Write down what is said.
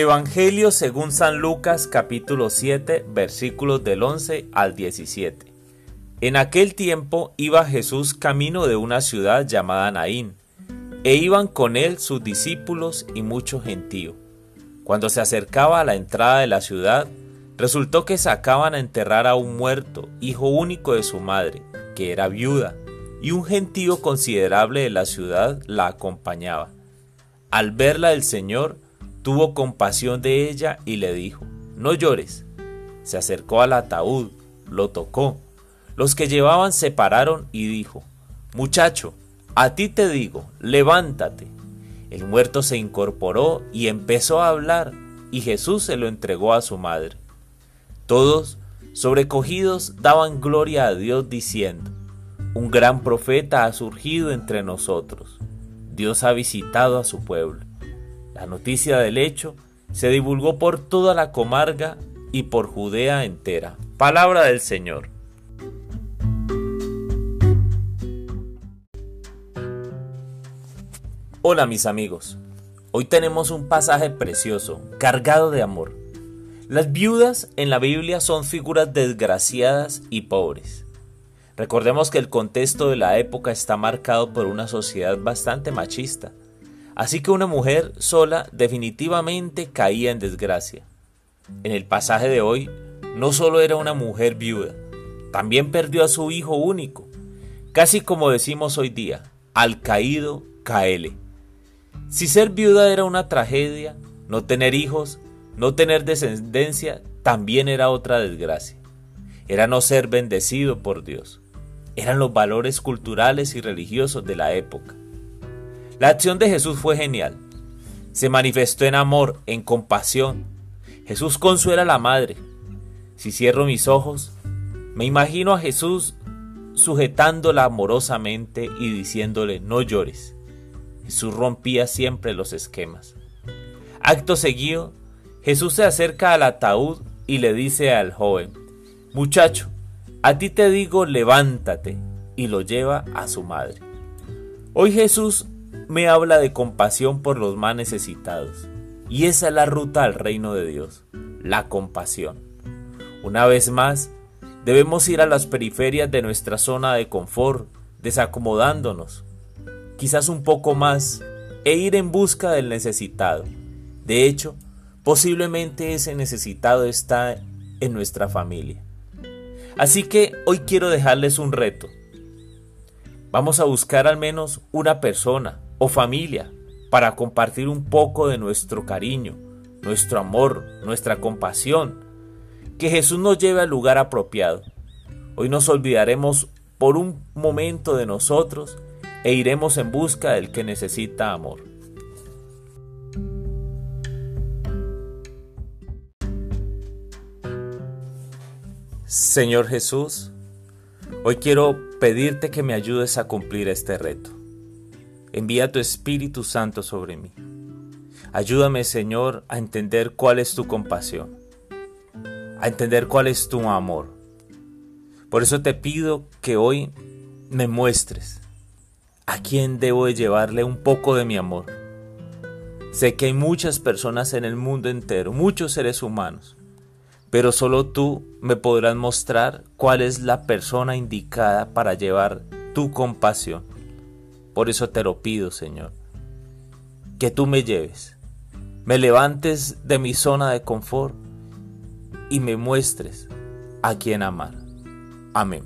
Evangelio según San Lucas capítulo 7 versículos del 11 al 17. En aquel tiempo iba Jesús camino de una ciudad llamada Naín, e iban con él sus discípulos y mucho gentío. Cuando se acercaba a la entrada de la ciudad, resultó que sacaban a enterrar a un muerto, hijo único de su madre, que era viuda, y un gentío considerable de la ciudad la acompañaba. Al verla el Señor, tuvo compasión de ella y le dijo, no llores. Se acercó al ataúd, lo tocó. Los que llevaban se pararon y dijo, muchacho, a ti te digo, levántate. El muerto se incorporó y empezó a hablar, y Jesús se lo entregó a su madre. Todos, sobrecogidos, daban gloria a Dios diciendo, un gran profeta ha surgido entre nosotros. Dios ha visitado a su pueblo. La noticia del hecho se divulgó por toda la comarca y por Judea entera. Palabra del Señor. Hola mis amigos, hoy tenemos un pasaje precioso, cargado de amor. Las viudas en la Biblia son figuras desgraciadas y pobres. Recordemos que el contexto de la época está marcado por una sociedad bastante machista Así que una mujer sola definitivamente caía en desgracia. En el pasaje de hoy, no solo era una mujer viuda, también perdió a su hijo único. Casi como decimos hoy día, al caído, caele. Si ser viuda era una tragedia, no tener hijos, no tener descendencia, también era otra desgracia. Era no ser bendecido por Dios. Eran los valores culturales y religiosos de la época. La acción de Jesús fue genial. Se manifestó en amor, en compasión. Jesús consuela a la madre. Si cierro mis ojos, me imagino a Jesús sujetándola amorosamente y diciéndole no llores. Jesús rompía siempre los esquemas. Acto seguido, Jesús se acerca al ataúd y le dice al joven, Muchacho, a ti te digo levántate, y lo lleva a su madre. Hoy Jesús me habla de compasión por los más necesitados. Y esa es la ruta al reino de Dios, la compasión. Una vez más, debemos ir a las periferias de nuestra zona de confort, desacomodándonos, quizás un poco más, e ir en busca del necesitado. De hecho, posiblemente ese necesitado está en nuestra familia. Así que hoy quiero dejarles un reto. Vamos a buscar al menos una persona, o familia para compartir un poco de nuestro cariño, nuestro amor, nuestra compasión. Que Jesús nos lleve al lugar apropiado. Hoy nos olvidaremos por un momento de nosotros e iremos en busca del que necesita amor. Señor Jesús, hoy quiero pedirte que me ayudes a cumplir este reto. Envía tu Espíritu Santo sobre mí. Ayúdame, Señor, a entender cuál es tu compasión, a entender cuál es tu amor. Por eso te pido que hoy me muestres a quién debo de llevarle un poco de mi amor. Sé que hay muchas personas en el mundo entero, muchos seres humanos, pero solo tú me podrás mostrar cuál es la persona indicada para llevar tu compasión. Por eso te lo pido, Señor, que tú me lleves, me levantes de mi zona de confort y me muestres a quién amar. Amén.